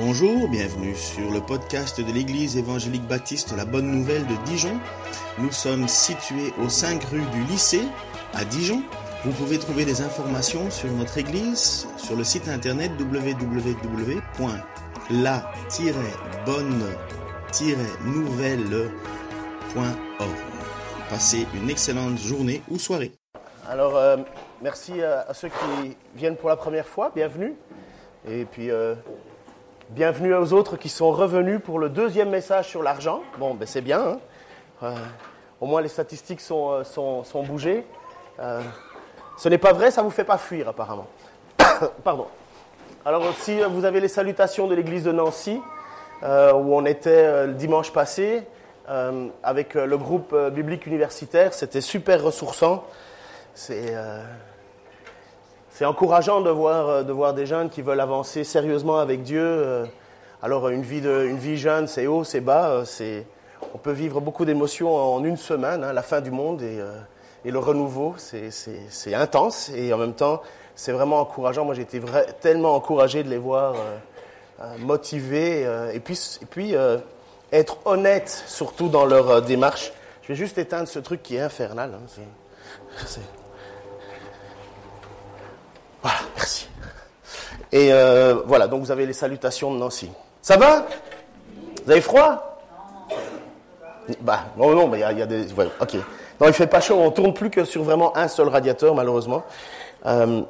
Bonjour, bienvenue sur le podcast de l'Église évangélique baptiste La Bonne Nouvelle de Dijon. Nous sommes situés aux 5 rue du lycée à Dijon. Vous pouvez trouver des informations sur notre Église sur le site internet www.la-bonne-nouvelle.org. Passez une excellente journée ou soirée. Alors, euh, merci à, à ceux qui viennent pour la première fois, bienvenue. Et puis, euh, bienvenue aux autres qui sont revenus pour le deuxième message sur l'argent. Bon, ben c'est bien. hein. Euh, au moins, les statistiques sont, euh, bougées. Euh, ce n'est pas vrai, ça ne vous fait pas fuir, apparemment. Pardon. Alors, si vous avez les salutations de l'église de Nancy, où on était le dimanche passé, avec le groupe biblique universitaire, c'était super ressourçant. C'est. Euh, c'est encourageant de voir, euh, de voir des jeunes qui veulent avancer sérieusement avec Dieu. euh. Alors, une vie, une vie jeune, c'est haut, c'est bas. euh, C'est, on peut vivre beaucoup d'émotions en une semaine, hein, la fin du monde et, euh, le renouveau. C'est, intense et en même temps, c'est vraiment encourageant. Moi, j'ai été tellement encouragé de les voir euh, euh, motivés euh, et puis, et puis euh, être honnêtes, surtout dans leur euh, démarche. Je vais juste éteindre ce truc qui est infernal. hein, Et euh, voilà, donc vous avez les salutations de Nancy. Ça va? Vous avez froid? Bah, non, non, il y fait pas chaud, on tourne plus que sur vraiment un seul radiateur, malheureusement. Euh,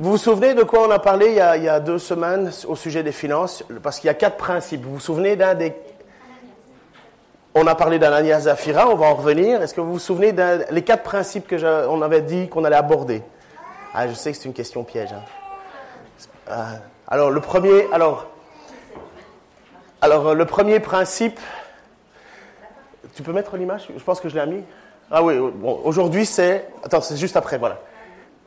vous vous souvenez de quoi on a parlé il y a, deux semaines au sujet des finances? Parce qu'il y a quatre principes. Vous vous souvenez d'un des. On a parlé d'Ananias Zafira, on va en revenir. Est-ce que vous vous souvenez des quatre principes que je- on avait dit qu'on allait aborder? Ah, je sais que c'est une question piège. hein. Euh, alors, le premier, alors, alors, euh, le premier principe, tu peux mettre l'image? Je pense que je l'ai mis. Ah oui, bon, aujourd'hui c'est, attends, c'est juste après, voilà.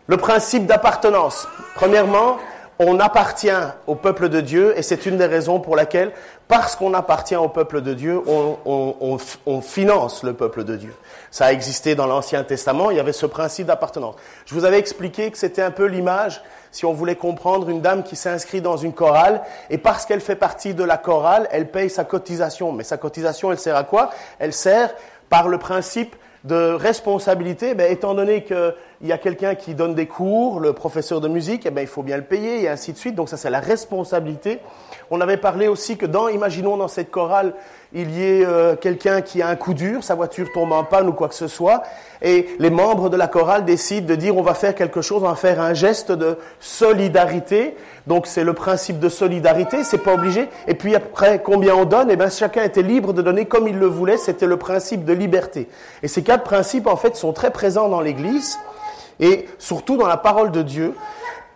Le principe d'appartenance. Premièrement, on appartient au peuple de Dieu et c'est une des raisons pour laquelle, parce qu'on appartient au peuple de Dieu, on, on finance le peuple de Dieu. Ça a existé dans l'Ancien Testament, il y avait ce principe d'appartenance. Je vous avais expliqué que c'était un peu l'image, si on voulait comprendre, une dame qui s'inscrit dans une chorale et parce qu'elle fait partie de la chorale, elle paye sa cotisation. Mais sa cotisation, elle sert à quoi? Elle sert par le principe de responsabilité, ben, étant donné qu'il y a quelqu'un qui donne des cours, le professeur de musique, eh ben, il faut bien le payer et ainsi de suite. Donc ça, c'est la responsabilité. On avait parlé aussi que dans, imaginons dans cette chorale, il y ait euh, quelqu'un qui a un coup dur, sa voiture tombe en panne ou quoi que ce soit, et les membres de la chorale décident de dire on va faire quelque chose, on va faire un geste de solidarité. Donc c'est le principe de solidarité, c'est pas obligé. Et puis après, combien on donne? Eh bien, chacun était libre de donner comme il le voulait. C'était le principe de liberté. Et ces quatre principes, en fait, sont très présents dans l'Église et surtout dans la parole de Dieu.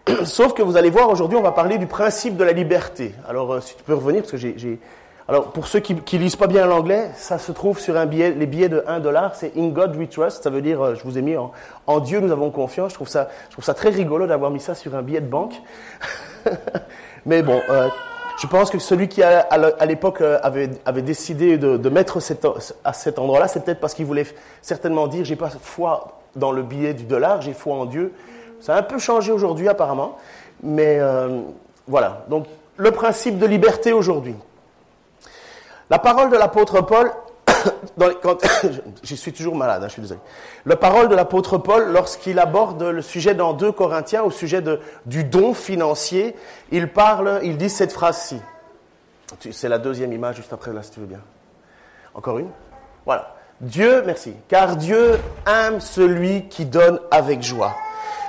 Sauf que vous allez voir, aujourd'hui, on va parler du principe de la liberté. Alors, euh, si tu peux revenir, parce que j'ai... Alors, pour ceux qui, qui lisent pas bien l'anglais, ça se trouve sur un billet, les billets de 1 dollar, c'est In God We Trust, ça veut dire, euh, je vous ai mis en, Dieu nous avons confiance. Je trouve ça, très rigolo d'avoir mis ça sur un billet de banque. Mais bon, euh, je pense que celui qui, à, l'époque, avait, décidé de, mettre à cet endroit-là, c'est peut-être parce qu'il voulait certainement dire, j'ai pas foi dans le billet du dollar, j'ai foi en Dieu. Ça a un peu changé aujourd'hui, apparemment. Mais euh, voilà. Donc, le principe de liberté aujourd'hui. La parole de l'apôtre Paul, quand, je suis toujours malade, hein, je suis désolé. La parole de l'apôtre Paul, lorsqu'il aborde le sujet dans 2 Corinthiens, au sujet de, du don financier, il parle, il dit cette phrase-ci. C'est la deuxième image juste après, là, si tu veux bien. Encore une? Voilà. Dieu, merci. Car Dieu aime celui qui donne avec joie.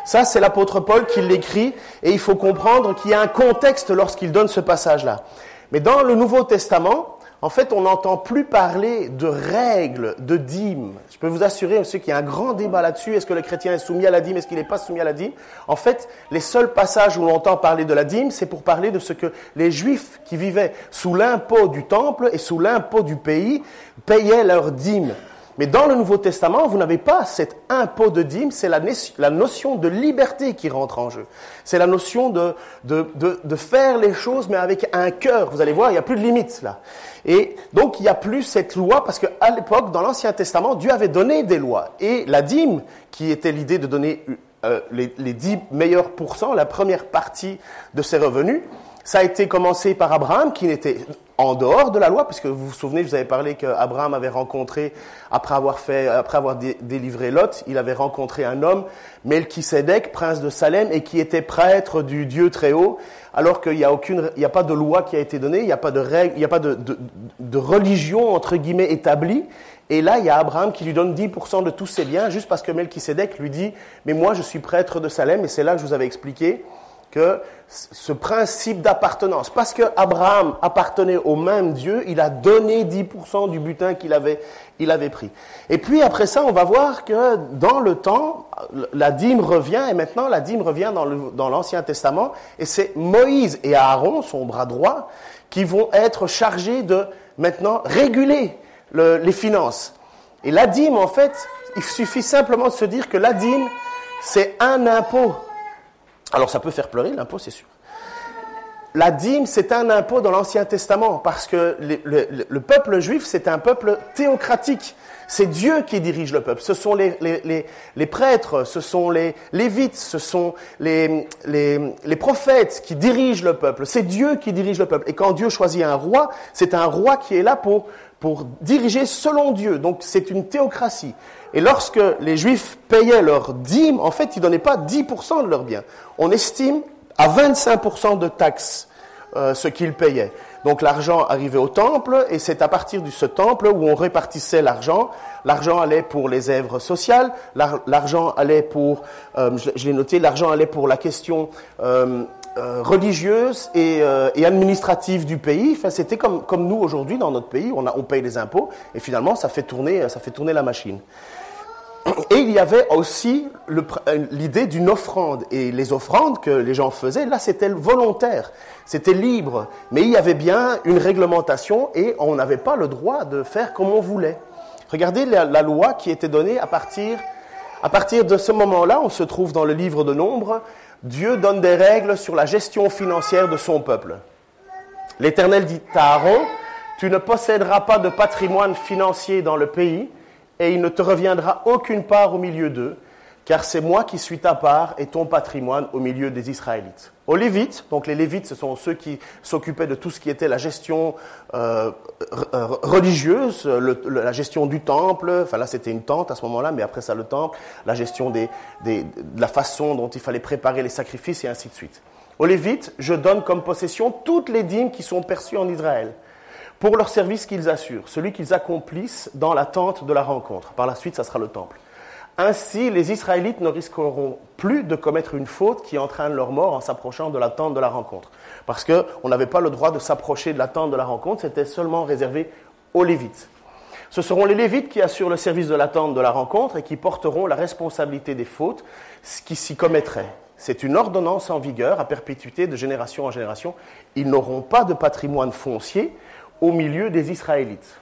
Ça, c'est l'apôtre Paul qui l'écrit, et il faut comprendre qu'il y a un contexte lorsqu'il donne ce passage-là. Mais dans le Nouveau Testament, en fait, on n'entend plus parler de règles, de dîmes. Je peux vous assurer aussi qu'il y a un grand débat là-dessus. Est-ce que le chrétien est soumis à la dîme? Est-ce qu'il n'est pas soumis à la dîme? En fait, les seuls passages où on entend parler de la dîme, c'est pour parler de ce que les Juifs qui vivaient sous l'impôt du temple et sous l'impôt du pays payaient leur dîme. Mais dans le Nouveau Testament, vous n'avez pas cet impôt de dîme, c'est la, la notion de liberté qui rentre en jeu. C'est la notion de, de, de, faire les choses, mais avec un cœur. Vous allez voir, il n'y a plus de limites là. Et donc, il n'y a plus cette loi, parce qu'à l'époque, dans l'Ancien Testament, Dieu avait donné des lois. Et la dîme, qui était l'idée de donner euh, les, les 10 meilleurs pourcents, la première partie de ses revenus, Ça a été commencé par Abraham, qui n'était en dehors de la loi, puisque vous vous souvenez, je vous avais parlé qu'Abraham avait rencontré, après avoir, fait, après avoir délivré Lot, il avait rencontré un homme, Melchisedec, prince de Salem, et qui était prêtre du Dieu très haut, alors qu'il n'y a aucune, il a pas de loi qui a été donnée, il n'y a pas de règle, il n'y a pas de religion, entre guillemets, établie. Et là, il y a Abraham qui lui donne 10% de tous ses biens, juste parce que Melchisedec lui dit, mais moi je suis prêtre de Salem, et c'est là que je vous avais expliqué que ce principe d'appartenance, parce que Abraham appartenait au même Dieu, il a donné 10% du butin qu'il avait, il avait pris. Et puis après ça, on va voir que dans le temps, la dîme revient, et maintenant la dîme revient dans l'Ancien Testament, et c'est Moïse et Aaron, son bras droit, qui vont être chargés de maintenant réguler les finances. Et la dîme, en fait, il suffit simplement de se dire que la dîme, c'est un impôt alors ça peut faire pleurer l'impôt, c'est sûr. La dîme, c'est un impôt dans l'Ancien Testament parce que le, peuple juif, c'est un peuple théocratique. C'est Dieu qui dirige le peuple. Ce sont les, prêtres, ce sont les lévites, ce sont les, prophètes qui dirigent le peuple. C'est Dieu qui dirige le peuple. Et quand Dieu choisit un roi, c'est un roi qui est là pour, pour diriger selon Dieu. Donc c'est une théocratie. Et lorsque les Juifs payaient leurs dîmes, en fait, ils ne donnaient pas 10% de leurs biens. On estime à 25% de taxes euh, ce qu'ils payaient. Donc l'argent arrivait au temple et c'est à partir de ce temple où on répartissait l'argent. L'argent allait pour les œuvres sociales, l'argent allait pour, euh, je, l'ai noté, l'argent allait pour la question euh, religieuse et, administrative du pays. Enfin, c'était comme, nous aujourd'hui dans notre pays, on paye les impôts et finalement ça fait tourner, ça fait tourner la machine. Et il y avait aussi euh, l'idée d'une offrande. Et les offrandes que les gens faisaient, là, c'était volontaire, c'était libre. Mais il y avait bien une réglementation et on n'avait pas le droit de faire comme on voulait. Regardez la, loi qui était donnée à partir, à partir de ce moment-là, on se trouve dans le livre de Nombre, Dieu donne des règles sur la gestion financière de son peuple. L'Éternel dit à Aaron, tu ne posséderas pas de patrimoine financier dans le pays, et il ne te reviendra aucune part au milieu d'eux, car c'est moi qui suis ta part et ton patrimoine au milieu des Israélites. Aux Lévites, donc les Lévites, ce sont ceux qui s'occupaient de tout ce qui était la gestion euh, religieuse, la gestion du temple, enfin là c'était une tente à ce moment-là, mais après ça le temple, la gestion de la façon dont il fallait préparer les sacrifices et ainsi de suite. Aux Lévites, je donne comme possession toutes les dîmes qui sont perçues en Israël pour leur service qu'ils assurent, celui qu'ils accomplissent dans la tente de la rencontre. Par la suite, ça sera le temple. Ainsi, les Israélites ne risqueront plus de commettre une faute qui entraîne leur mort en s'approchant de la tente de la rencontre. Parce qu'on n'avait pas le droit de s'approcher de la tente de la rencontre, c'était seulement réservé aux Lévites. Ce seront les Lévites qui assurent le service de la tente de la rencontre et qui porteront la responsabilité des fautes qui s'y commettraient. C'est une ordonnance en vigueur à perpétuité de génération en génération. Ils n'auront pas de patrimoine foncier, au milieu des Israélites.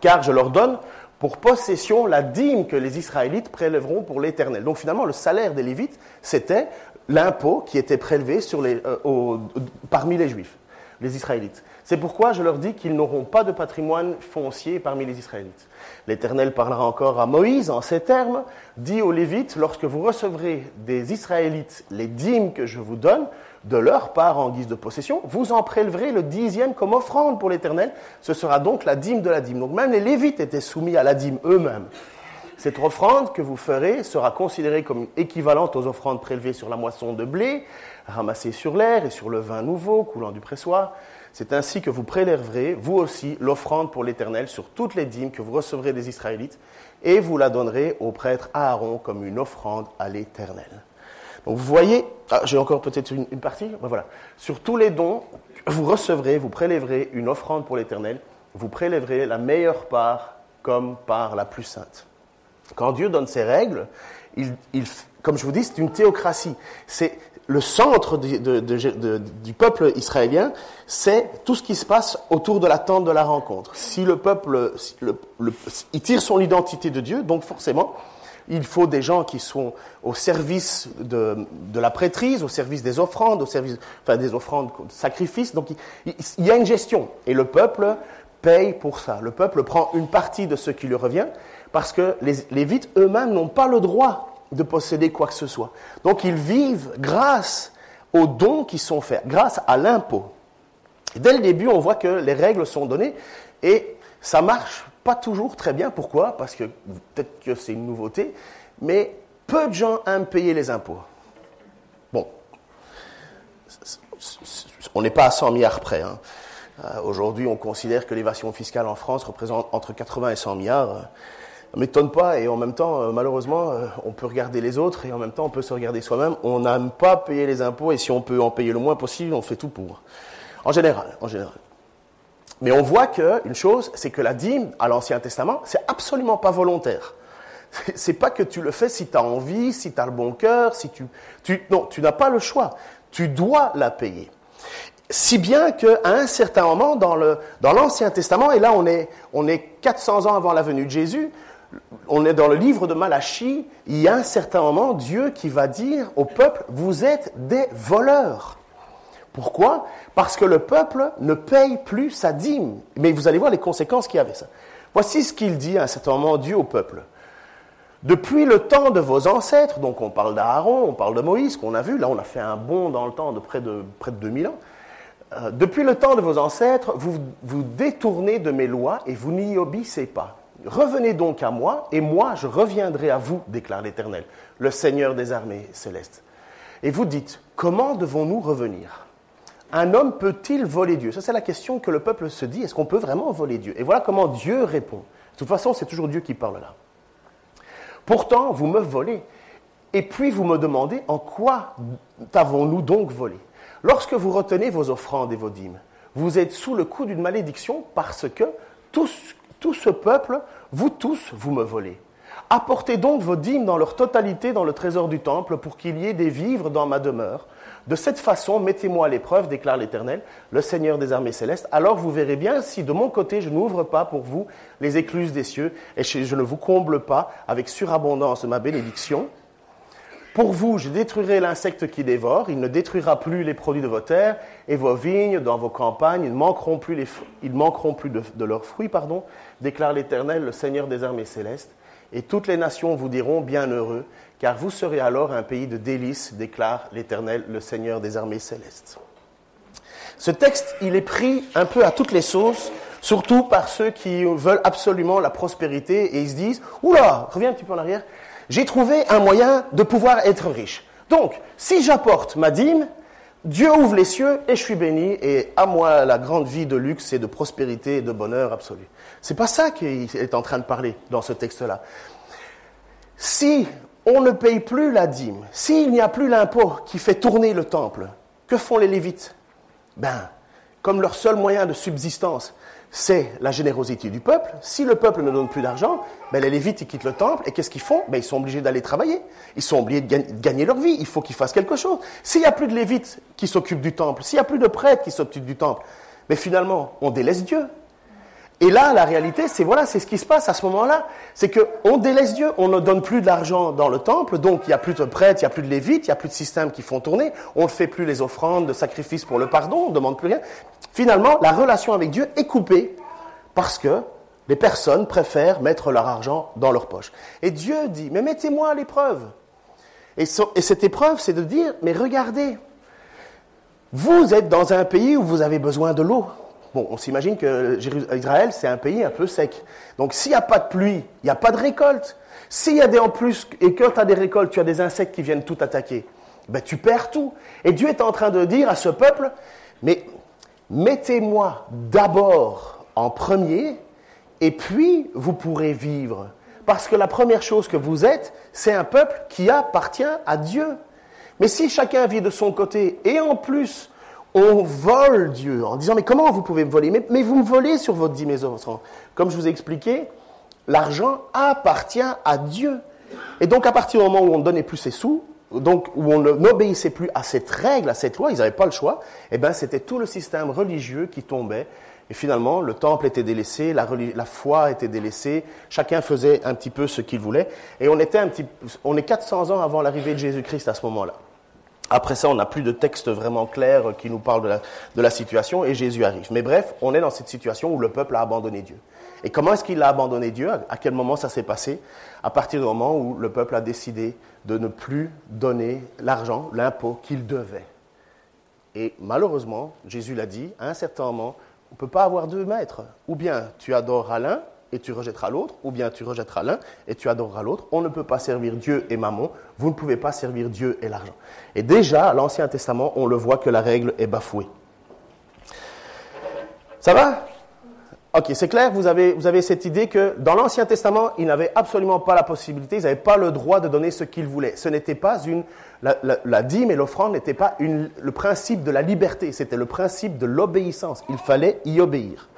Car je leur donne pour possession la dîme que les Israélites prélèveront pour l'Éternel. Donc finalement, le salaire des Lévites, c'était l'impôt qui était prélevé euh, parmi les Juifs, les Israélites. C'est pourquoi je leur dis qu'ils n'auront pas de patrimoine foncier parmi les Israélites. L'Éternel parlera encore à Moïse en ces termes, dit aux Lévites, lorsque vous recevrez des Israélites les dîmes que je vous donne, de leur part en guise de possession, vous en prélèverez le dixième comme offrande pour l'Éternel. Ce sera donc la dîme de la dîme. Donc même les Lévites étaient soumis à la dîme eux-mêmes. Cette offrande que vous ferez sera considérée comme équivalente aux offrandes prélevées sur la moisson de blé, ramassée sur l'air et sur le vin nouveau coulant du pressoir. C'est ainsi que vous prélèverez, vous aussi, l'offrande pour l'Éternel sur toutes les dîmes que vous recevrez des Israélites, et vous la donnerez au prêtre Aaron comme une offrande à l'Éternel. Vous voyez, ah, j'ai encore peut-être une, partie, ben voilà. Sur tous les dons, vous recevrez, vous prélèverez une offrande pour l'Éternel, vous prélèverez la meilleure part comme part la plus sainte. Quand Dieu donne ses règles, il, comme je vous dis, c'est une théocratie. C'est le centre du peuple israélien, c'est tout ce qui se passe autour de la tente de la rencontre. Si le peuple, il tire son identité de Dieu, donc forcément, il faut des gens qui sont au service de, la prêtrise, au service des offrandes, au service, des offrandes de sacrifices. Donc il, y a une gestion et le peuple paye pour ça. Le peuple prend une partie de ce qui lui revient parce que les Lévites eux-mêmes n'ont pas le droit de posséder quoi que ce soit. Donc ils vivent grâce aux dons qui sont faits, grâce à l'impôt. Dès le début, on voit que les règles sont données et ça marche toujours très bien. Pourquoi? Parce que peut-être que c'est une nouveauté, mais peu de gens aiment payer les impôts. Bon, on n'est pas à 100 milliards près. Hein. Euh, aujourd'hui, on considère que l'évasion fiscale en France représente entre 80 et 100 milliards. Ne m'étonne pas, et en même temps, euh, malheureusement, euh, on peut regarder les autres, et en même temps, on peut se regarder soi-même. On n'aime pas payer les impôts, et si on peut en payer le moins possible, on fait tout pour. En général, en général. Mais on voit qu'une chose, c'est que la dîme, à l'Ancien Testament, c'est absolument pas volontaire. C'est pas que tu le fais si tu as envie, si tu as le bon cœur, si tu, tu non, tu n'as pas le choix. Tu dois la payer. Si bien qu'à un certain moment dans, le, dans l'Ancien Testament, et là on est, on est 400 ans avant la venue de Jésus, on est dans le livre de Malachie, il y a un certain moment Dieu qui va dire au peuple, vous êtes des voleurs. Pourquoi? Parce que le peuple ne paye plus sa dîme. Mais vous allez voir les conséquences qu'il y avait ça. Voici ce qu'il dit à un certain moment Dieu au peuple. Depuis le temps de vos ancêtres, donc on parle d'Aaron, on parle de Moïse, qu'on a vu, là on a fait un bond dans le temps de près de, près de 2000 ans. Euh, depuis le temps de vos ancêtres, vous vous détournez de mes lois et vous n'y obéissez pas. Revenez donc à moi, et moi je reviendrai à vous, déclare l'Éternel, le Seigneur des armées célestes. Et vous dites, comment devons-nous revenir? Un homme peut-il voler Dieu? Ça c'est la question que le peuple se dit, est-ce qu'on peut vraiment voler Dieu? Et voilà comment Dieu répond. De toute façon, c'est toujours Dieu qui parle là. Pourtant, vous me volez. Et puis vous me demandez, en quoi t'avons-nous donc volé? Lorsque vous retenez vos offrandes et vos dîmes, vous êtes sous le coup d'une malédiction parce que tout, ce peuple, vous tous, vous me volez. Apportez donc vos dîmes dans leur totalité dans le trésor du temple pour qu'il y ait des vivres dans ma demeure. De cette façon, mettez-moi à l'épreuve, déclare l'Éternel, le Seigneur des armées célestes. Alors vous verrez bien si de mon côté je n'ouvre pas pour vous les écluses des cieux et je ne vous comble pas avec surabondance ma bénédiction. Pour vous, je détruirai l'insecte qui dévore, il ne détruira plus les produits de vos terres, et vos vignes dans vos campagnes, ils ne manqueront plus, ils manqueront plus de, de, leurs fruits, pardon, déclare l'Éternel, le Seigneur des armées célestes. Et toutes les nations vous diront bienheureux, car vous serez alors un pays de délices, déclare l'Éternel, le Seigneur des armées célestes. Ce texte, il est pris un peu à toutes les sauces, surtout par ceux qui veulent absolument la prospérité, et ils se disent, oula, reviens un petit peu en arrière, j'ai trouvé un moyen de pouvoir être riche. Donc, si j'apporte ma dîme, Dieu ouvre les cieux et je suis béni et à moi la grande vie de luxe et de prospérité et de bonheur absolu. C'est pas ça qu'il est en train de parler dans ce texte-là. Si on ne paye plus la dîme, s'il n'y a plus l'impôt qui fait tourner le temple, que font les Lévites? Ben, comme leur seul moyen de subsistance, c'est la générosité du peuple. Si le peuple ne donne plus d'argent, ben les Lévites quittent le temple et qu'est-ce qu'ils font? Ben Ils sont obligés d'aller travailler. Ils sont obligés de gagner leur vie. Il faut qu'ils fassent quelque chose. S'il n'y a plus de Lévites qui s'occupent du temple, s'il n'y a plus de prêtres qui s'occupent du temple, mais finalement, on délaisse Dieu. Et là, la réalité, c'est voilà, c'est ce qui se passe à ce moment-là. C'est qu'on délaisse Dieu, on ne donne plus d'argent dans le temple, donc il n'y a plus de prêtres, il n'y a plus de lévites, il n'y a plus de systèmes qui font tourner, on ne fait plus les offrandes de sacrifices pour le pardon, on ne demande plus rien. Finalement, la relation avec Dieu est coupée parce que les personnes préfèrent mettre leur argent dans leur poche. Et Dieu dit, mais mettez-moi à l'épreuve. Et cette épreuve, c'est de dire, mais regardez, vous êtes dans un pays où vous avez besoin de l'eau. On s'imagine que Israël, c'est un pays un peu sec. Donc, s'il n'y a pas de pluie, il n'y a pas de récolte. S'il y a des en plus, et que tu as des récoltes, tu as des insectes qui viennent tout attaquer, ben, tu perds tout. Et Dieu est en train de dire à ce peuple, mais mettez-moi d'abord en premier, et puis vous pourrez vivre. Parce que la première chose que vous êtes, c'est un peuple qui appartient à Dieu. Mais si chacun vit de son côté, et en plus, on vole Dieu en disant mais comment vous pouvez me voler? Mais, vous me volez sur votre dîme Comme je vous ai expliqué, l'argent appartient à Dieu. Et donc à partir du moment où on ne donnait plus ses sous, donc où on n'obéissait plus à cette règle, à cette loi, ils n'avaient pas le choix, et eh ben c'était tout le système religieux qui tombait. Et finalement, le temple était délaissé, la, la foi était délaissée, chacun faisait un petit peu ce qu'il voulait. Et on était un petit, on est 400 ans avant l'arrivée de Jésus-Christ à ce moment-là. Après ça, on n'a plus de texte vraiment clair qui nous parle de la, situation et Jésus arrive. Mais bref, on est dans cette situation où le peuple a abandonné Dieu. Et comment est-ce qu'il a abandonné Dieu? À quel moment ça s'est passé? À partir du moment où le peuple a décidé de ne plus donner l'argent, l'impôt qu'il devait. Et malheureusement, Jésus l'a dit, à un certain moment, on ne peut pas avoir deux maîtres. Ou bien tu adoreras l'un et tu rejetteras l'autre, ou bien tu rejetteras l'un et tu adoreras l'autre. On ne peut pas servir Dieu et Mammon, vous ne pouvez pas servir Dieu et l'argent. Et déjà, à l'Ancien Testament, on le voit que la règle est bafouée. Ça va? Ok, c'est clair, vous avez, vous avez cette idée que dans l'Ancien Testament, ils n'avaient absolument pas la possibilité, ils n'avaient pas le droit de donner ce qu'ils voulaient. Ce n'était pas une. La, dîme et l'offrande n'étaient pas une, le principe de la liberté, c'était le principe de l'obéissance. Il fallait y obéir.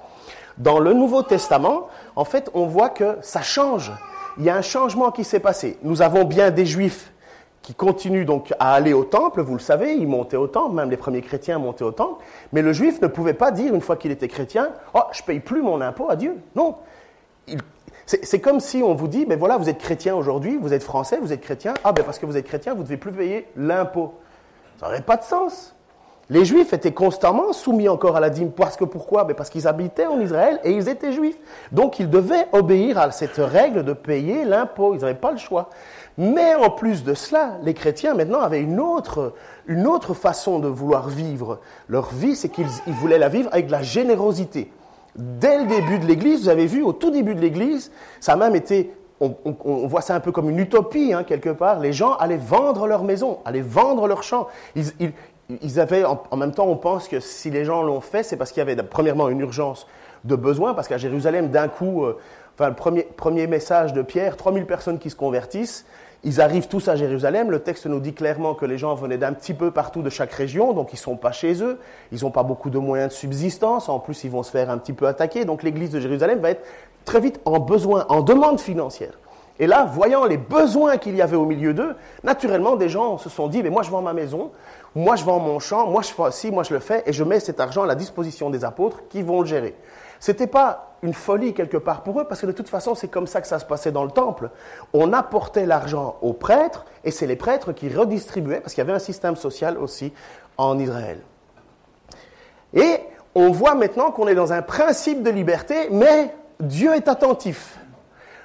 Dans le Nouveau Testament, en fait, on voit que ça change. Il y a un changement qui s'est passé. Nous avons bien des juifs qui continuent donc à aller au temple, vous le savez, ils montaient au temple, même les premiers chrétiens montaient au temple, mais le juif ne pouvait pas dire, une fois qu'il était chrétien, Oh, je paye plus mon impôt à Dieu. Non. C'est comme si on vous dit, mais voilà, vous êtes chrétien aujourd'hui, vous êtes français, vous êtes chrétien, ah ben parce que vous êtes chrétien, vous devez plus payer l'impôt. Ça n'aurait pas de sens. Les Juifs étaient constamment soumis encore à la dîme. Parce que pourquoi? Ben Parce qu'ils habitaient en Israël et ils étaient Juifs. Donc ils devaient obéir à cette règle de payer l'impôt. Ils n'avaient pas le choix. Mais en plus de cela, les chrétiens maintenant avaient une autre, une autre façon de vouloir vivre. Leur vie, c'est qu'ils voulaient la vivre avec de la générosité. Dès le début de l'Église, vous avez vu, au tout début de l'Église, ça a même été, on, voit ça un peu comme une utopie, hein, quelque part. Les gens allaient vendre leur maison, allaient vendre leurs champs. Ils, avaient, en, même temps, on pense que si les gens l'ont fait, c'est parce qu'il y avait premièrement une urgence de besoin, parce qu'à Jérusalem, d'un coup, euh, enfin, le premier, message de Pierre, 3000 personnes qui se convertissent, ils arrivent tous à Jérusalem. Le texte nous dit clairement que les gens venaient d'un petit peu partout de chaque région, donc ils ne sont pas chez eux. Ils n'ont pas beaucoup de moyens de subsistance. En plus, ils vont se faire un petit peu attaquer. Donc l'église de Jérusalem va être très vite en besoin, en demande financière. Et là, voyant les besoins qu'il y avait au milieu d'eux, naturellement, des gens se sont dit, mais moi je vends ma maison, moi je vends mon champ, moi je moi je le fais, et je mets cet argent à la disposition des apôtres qui vont le gérer. C'était pas une folie quelque part pour eux, parce que de toute façon, c'est comme ça que ça se passait dans le temple. On apportait l'argent aux prêtres, et c'est les prêtres qui redistribuaient, parce qu'il y avait un système social aussi en Israël. Et on voit maintenant qu'on est dans un principe de liberté, mais Dieu est attentif.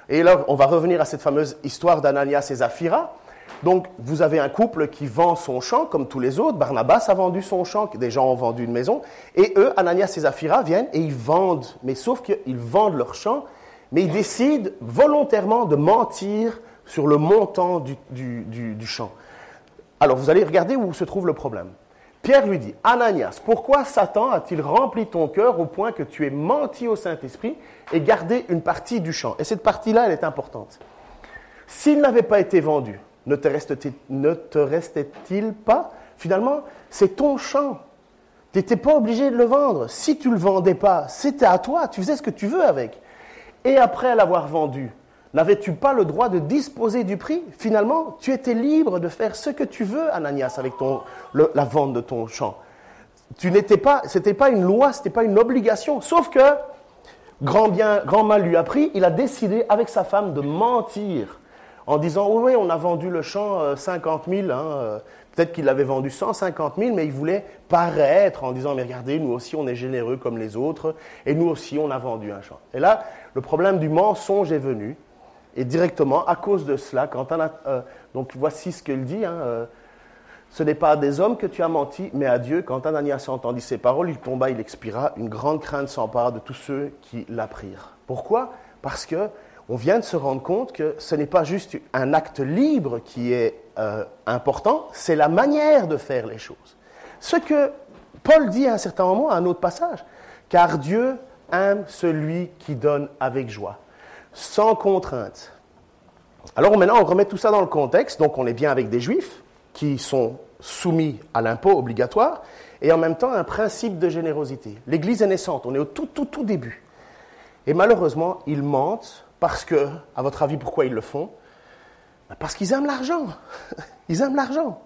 Et là, on va revenir à cette fameuse histoire d'Ananias et Zaphira. Donc, vous avez un couple qui vend son champ comme tous les autres. Barnabas a vendu son champ, des gens ont vendu une maison. Et eux, Ananias et Zaphira, viennent et ils vendent. Mais sauf qu'ils vendent leur champ, mais ils décident volontairement de mentir sur le montant du, du champ. Alors, vous allez regarder où se trouve le problème. Pierre lui dit, Ananias, pourquoi Satan a-t-il rempli ton cœur au point que tu aies menti au Saint-Esprit et gardé une partie du champ? Et cette partie-là, elle est importante. S'il n'avait pas été vendu, ne te restait-il pas? Finalement, c'est ton champ. Tu n'étais pas obligé de le vendre. Si tu ne le vendais pas, c'était à toi. Tu faisais ce que tu veux avec. Et après l'avoir vendu, n'avais-tu pas le droit de disposer du prix Finalement, tu étais libre de faire ce que tu veux, Ananias, avec la vente de ton champ. Tu n'étais pas, c'était pas une loi, c'était pas une obligation. Sauf que, grand bien, grand mal lui a pris, il a décidé avec sa femme de mentir en disant oui, oui, on a vendu le champ 50 euh, 000. Hein, euh, peut-être qu'il l'avait vendu 150 000, mais il voulait paraître en disant mais regardez, nous aussi on est généreux comme les autres, et nous aussi on a vendu un champ. Et là, le problème du mensonge est venu, et directement à cause de cela, quand euh, donc voici ce qu'il dit. Hein, ce n'est pas à des hommes que tu as menti, mais à Dieu. Quand Ananias entendit ces paroles, il tomba, il expira. Une grande crainte s'empara de tous ceux qui l'apprirent. Pourquoi? Parce que on vient de se rendre compte que ce n'est pas juste un acte libre qui est euh, important, c'est la manière de faire les choses. Ce que Paul dit à un certain moment, à un autre passage, car Dieu aime celui qui donne avec joie, sans contrainte. Alors maintenant, on remet tout ça dans le contexte, donc on est bien avec des juifs qui sont soumis à l'impôt obligatoire, et en même temps un principe de générosité. L'Église est naissante, on est au tout, tout, tout début. Et malheureusement, ils mentent parce que, à votre avis, pourquoi ils le font? Ben, Parce qu'ils aiment l'argent. Ils aiment l'argent.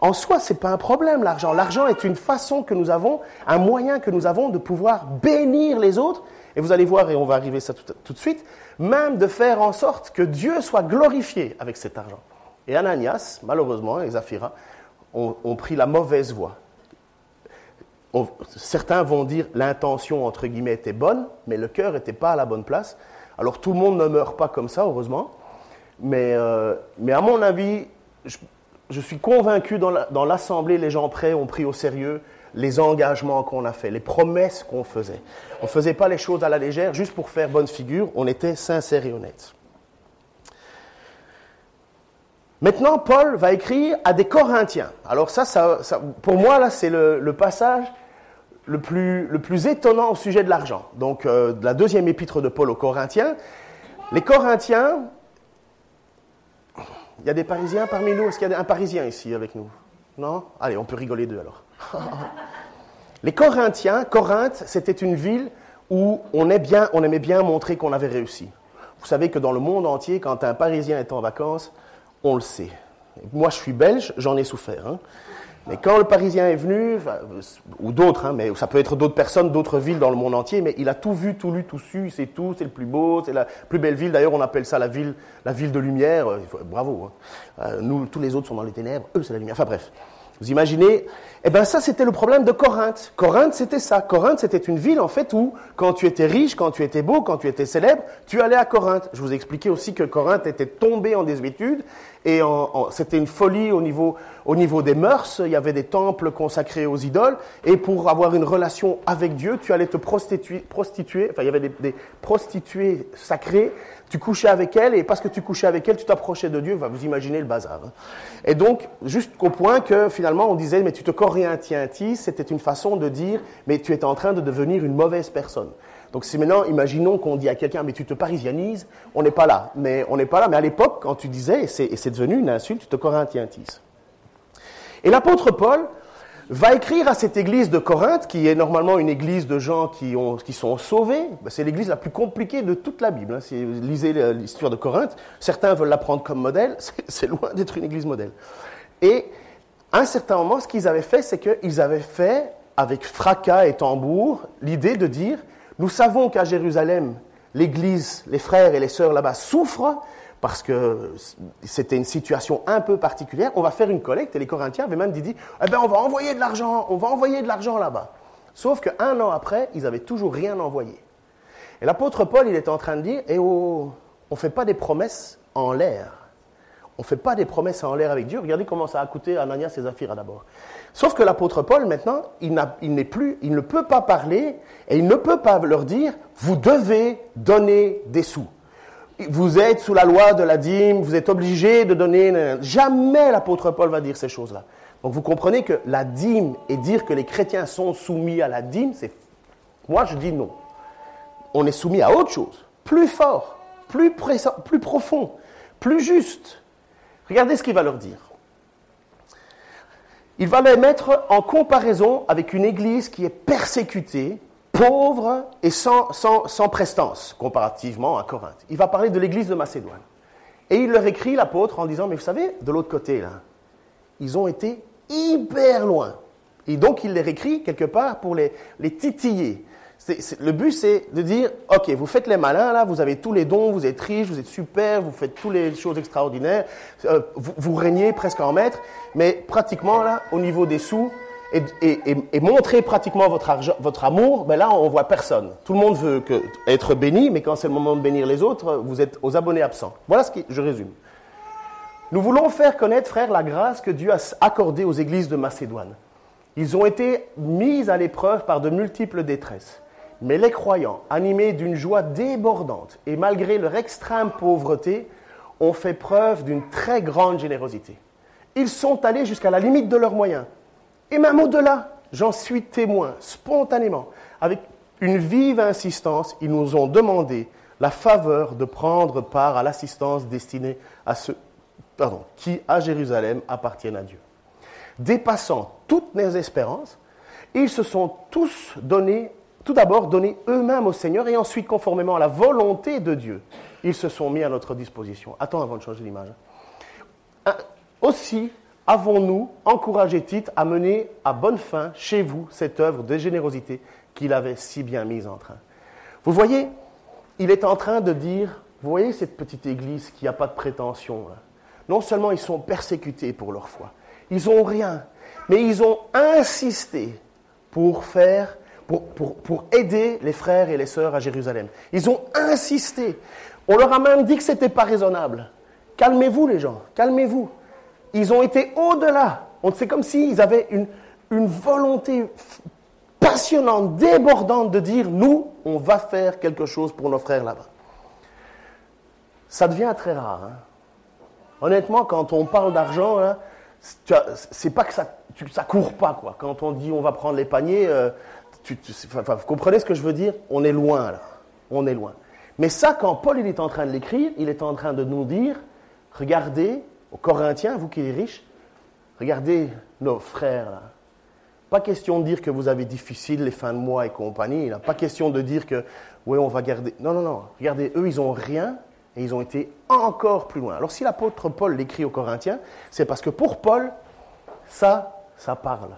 En soi, ce n'est pas un problème, l'argent. L'argent est une façon que nous avons, un moyen que nous avons de pouvoir bénir les autres. Et vous allez voir, et on va arriver ça tout, de suite, même de faire en sorte que Dieu soit glorifié avec cet argent. Et Ananias, malheureusement, et Zaphira, ont, pris la mauvaise voie. certains vont dire l'intention, entre guillemets, était bonne, mais le cœur n'était pas à la bonne place. Alors tout le monde ne meurt pas comme ça, heureusement. Mais, euh, mais à mon avis, je suis convaincu dans l'assemblée, les gens prêts ont pris au sérieux les engagements qu'on a faits, les promesses qu'on faisait. On ne faisait pas les choses à la légère juste pour faire bonne figure, on était sincères et honnêtes. Maintenant, Paul va écrire à des Corinthiens. Alors ça, ça, pour moi, là, c'est le, passage le plus, le plus, étonnant au sujet de l'argent. Donc, euh, de la deuxième épître de Paul aux Corinthiens. Les Corinthiens, il y a des Parisiens parmi nous? Est-ce qu'il y a un Parisien ici avec nous? Non? Allez, on peut rigoler d'eux alors. les Corinthiens, Corinthe, c'était une ville où on, aimait bien montrer qu'on avait réussi. Vous savez que dans le monde entier, quand un Parisien est en vacances, on le sait. Moi, je suis belge, j'en ai souffert. Hein. Mais quand le Parisien est venu, ou d'autres, hein, mais ça peut être d'autres personnes, d'autres villes dans le monde entier, mais il a tout vu, tout lu, tout su, c'est tout, c'est le plus beau, c'est la plus belle ville. D'ailleurs, on appelle ça la ville, la ville de lumière. Euh, bravo. Hein. Euh, nous, tous les autres sont dans les ténèbres, eux, c'est la lumière. Enfin bref. Vous imaginez? Eh bien ça, c'était le problème de Corinthe. Corinthe, c'était ça. Corinthe, c'était une ville, en fait, où quand tu étais riche, quand tu étais beau, quand tu étais célèbre, tu allais à Corinthe. Je vous ai expliqué aussi que Corinthe était tombé en désuétude et c'était une folie au niveau, au niveau des mœurs. Il y avait des temples consacrés aux idoles. Et pour avoir une relation avec Dieu, tu allais te prostituer. enfin, il y avait des prostituées sacrées tu couchais avec elle, et parce que tu couchais avec elle, tu t'approchais de Dieu. vous imaginez le bazar. Hein. Et donc, jusqu'au point que finalement, on disait, mais tu te corientientis, c'était une façon de dire, mais tu es en train de devenir une mauvaise personne. Donc, si maintenant, imaginons qu'on dit à quelqu'un, mais tu te parisianises, on n'est pas là. Mais on n'est pas là. Mais à l'époque, quand tu disais, et c'est devenu une insulte, tu te corientientises. Et l'apôtre Paul, va écrire à cette église de Corinthe, qui est normalement une église de gens qui, ont, qui sont sauvés. Ben, c'est l'église la plus compliquée de toute la Bible. Hein. Si vous lisez l'histoire de Corinthe, certains veulent la prendre comme modèle, c'est loin d'être une église modèle. Et à un certain moment, ce qu'ils avaient fait, c'est qu'ils avaient fait, avec fracas et tambour, l'idée de dire, nous savons qu'à Jérusalem, l'église, les frères et les sœurs là-bas souffrent, parce que c'était une situation un peu particulière, on va faire une collecte. Et les Corinthiens avaient même dit, eh ben, on va envoyer de l'argent, on va envoyer de l'argent là-bas. Sauf qu'un an après, ils n'avaient toujours rien envoyé. Et l'apôtre Paul, il était en train de dire, eh oh, on ne fait pas des promesses en l'air. On ne fait pas des promesses en l'air avec Dieu. Regardez comment ça a coûté Ananias et Zaphira d'abord. Sauf que l'apôtre Paul, maintenant, il, il n'est plus, il ne peut pas parler et il ne peut pas leur dire, vous devez donner des sous vous êtes sous la loi de la dîme, vous êtes obligé de donner. Jamais l'apôtre Paul va dire ces choses-là. Donc vous comprenez que la dîme et dire que les chrétiens sont soumis à la dîme, c'est. Moi je dis non. On est soumis à autre chose, plus fort, plus, plus profond, plus juste. Regardez ce qu'il va leur dire. Il va les mettre en comparaison avec une église qui est persécutée, pauvre et sans, sans, prestance, comparativement à Corinthe. Il va parler de l'église de Macédoine. Et il leur écrit, l'apôtre, en disant, mais vous savez, de l'autre côté, là, ils ont été hyper loin. Et donc, il les écrit quelque part pour les, les titiller. le but, c'est de dire, OK, vous faites les malins, là, vous avez tous les dons, vous êtes riches, vous êtes super, vous faites toutes les choses extraordinaires, euh, vous, vous, régnez presque en maître, mais pratiquement, là, au niveau des sous, et, montrer pratiquement votre, amour, ben là, on voit personne. Tout le monde veut être béni, mais quand c'est le moment de bénir les autres, vous êtes aux abonnés absents. Voilà ce que je résume. Nous voulons faire connaître, frère, la grâce que Dieu a accordée aux églises de Macédoine. Ils ont été mis à l'épreuve par de multiples détresses. Mais les croyants, animés d'une joie débordante et malgré leur extrême pauvreté, ont fait preuve d'une très grande générosité. Ils sont allés jusqu'à la limite de leurs moyens et même au-delà, j'en suis témoin, spontanément, avec une vive insistance, ils nous ont demandé la faveur de prendre part à l'assistance destinée à ceux pardon, qui, à Jérusalem, appartiennent à Dieu. Dépassant toutes mes espérances, ils se sont tous donnés, tout d'abord donnés eux-mêmes au Seigneur et ensuite, conformément à la volonté de Dieu, ils se sont mis à notre disposition. Attends avant de changer l'image. Aussi, avons-nous encouragé Tite à mener à bonne fin chez vous cette œuvre de générosité qu'il avait si bien mise en train? Vous voyez, il est en train de dire, vous voyez cette petite église qui n'a pas de prétention, non seulement ils sont persécutés pour leur foi, ils n'ont rien, mais ils ont insisté pour faire, pour, pour aider les frères et les sœurs à Jérusalem. Ils ont insisté. On leur a même dit que ce n'était pas raisonnable. Calmez-vous les gens, calmez-vous. Ils ont été au-delà. C'est comme s'ils avaient une, volonté passionnante, débordante de dire, nous, on va faire quelque chose pour nos frères là-bas. Ça devient très rare. Hein. Honnêtement, quand on parle d'argent, c'est pas que ça, ça court pas. Quoi. Quand on dit on va prendre les paniers, euh, vous comprenez ce que je veux dire? On est loin là. On est loin. Mais ça, quand Paul il est en train de l'écrire, il est en train de nous dire, regardez, aux Corinthiens, vous qui êtes riches, regardez nos frères là. Pas question de dire que vous avez difficile les fins de mois et compagnie. Là. Pas question de dire que, oui, on va garder. Non, non, non. Regardez, eux, ils n'ont rien et ils ont été encore plus loin. Alors, si l'apôtre Paul l'écrit aux Corinthiens, c'est parce que pour Paul, ça, ça parle.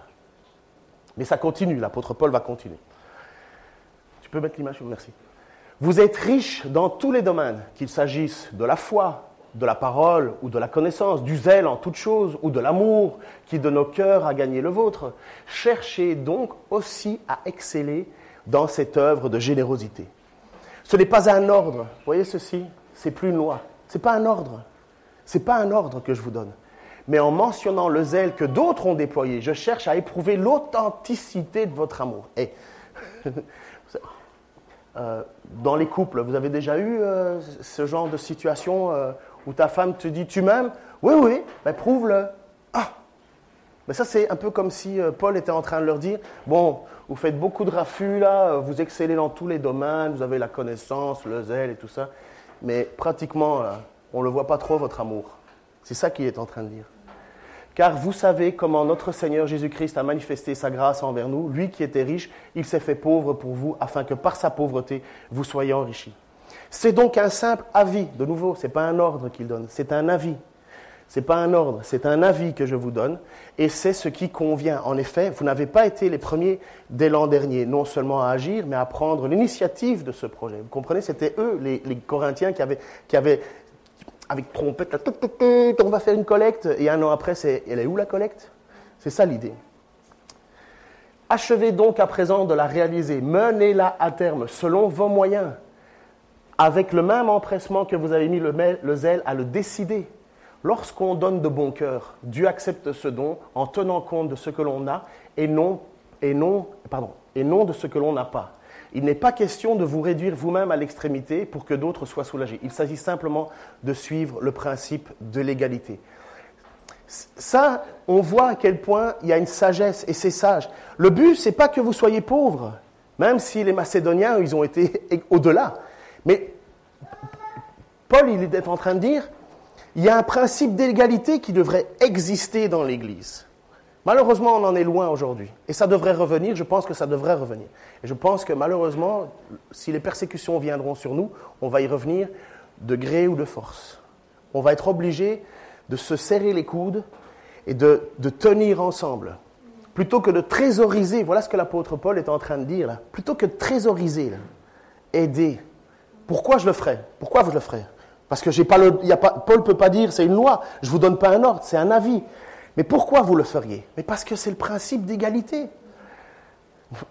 Mais ça continue. L'apôtre Paul va continuer. Tu peux mettre l'image, merci. Vous êtes riches dans tous les domaines, qu'il s'agisse de la foi, de la parole ou de la connaissance, du zèle en toute chose ou de l'amour qui de nos cœurs a gagné le vôtre. Cherchez donc aussi à exceller dans cette œuvre de générosité. Ce n'est pas un ordre. Voyez ceci C'est plus une loi. Ce n'est pas un ordre. Ce n'est pas un ordre que je vous donne. Mais en mentionnant le zèle que d'autres ont déployé, je cherche à éprouver l'authenticité de votre amour. Et euh, dans les couples, vous avez déjà eu euh, ce genre de situation où ta femme te dit tu m'aimes? Oui, oui, mais prouve-le. Ah Mais ça, c'est un peu comme si euh, Paul était en train de leur dire Bon, vous faites beaucoup de raffus là, euh, vous excellez dans tous les domaines, vous avez la connaissance, le zèle et tout ça, mais pratiquement, on ne le voit pas trop, votre amour. C'est ça qu'il est en train de dire. Car vous savez comment notre Seigneur Jésus-Christ a manifesté sa grâce envers nous. Lui qui était riche, il s'est fait pauvre pour vous, afin que par sa pauvreté, vous soyez enrichis. C'est donc un simple avis. De nouveau, ce n'est pas un ordre qu'il donne, c'est un avis. Ce n'est pas un ordre, c'est un avis que je vous donne, et c'est ce qui convient. En effet, vous n'avez pas été les premiers dès l'an dernier, non seulement à agir, mais à prendre l'initiative de ce projet. Vous comprenez, c'était eux, les, Corinthiens, qui avaient, qui avec trompette, on va faire une collecte, et un an après, c'est, elle est où la collecte? C'est ça l'idée. Achevez donc à présent de la réaliser, menez-la à terme, selon vos moyens avec le même empressement que vous avez mis le, zèle à le décider. Lorsqu'on donne de bon cœur, Dieu accepte ce don en tenant compte de ce que l'on a et non, et non, pardon, et non de ce que l'on n'a pas. Il n'est pas question de vous réduire vous-même à l'extrémité pour que d'autres soient soulagés. Il s'agit simplement de suivre le principe de l'égalité. Ça, on voit à quel point il y a une sagesse et c'est sage. Le but, c'est pas que vous soyez pauvres, même si les Macédoniens, ils ont été au-delà. Mais Paul, il est en train de dire, il y a un principe d'égalité qui devrait exister dans l'Église. Malheureusement, on en est loin aujourd'hui. Et ça devrait revenir, je pense que ça devrait revenir. Et je pense que malheureusement, si les persécutions viendront sur nous, on va y revenir de gré ou de force. On va être obligé de se serrer les coudes et de, tenir ensemble. Plutôt que de trésoriser, voilà ce que l'apôtre Paul est en train de dire là, plutôt que de trésoriser, aider, pourquoi je le ferai? Pourquoi je le ferai Parce que pas le, y a Paul ne peut pas dire c'est une loi, je ne vous donne pas un ordre, c'est un avis. Mais pourquoi vous le feriez? Mais parce que c'est le principe d'égalité.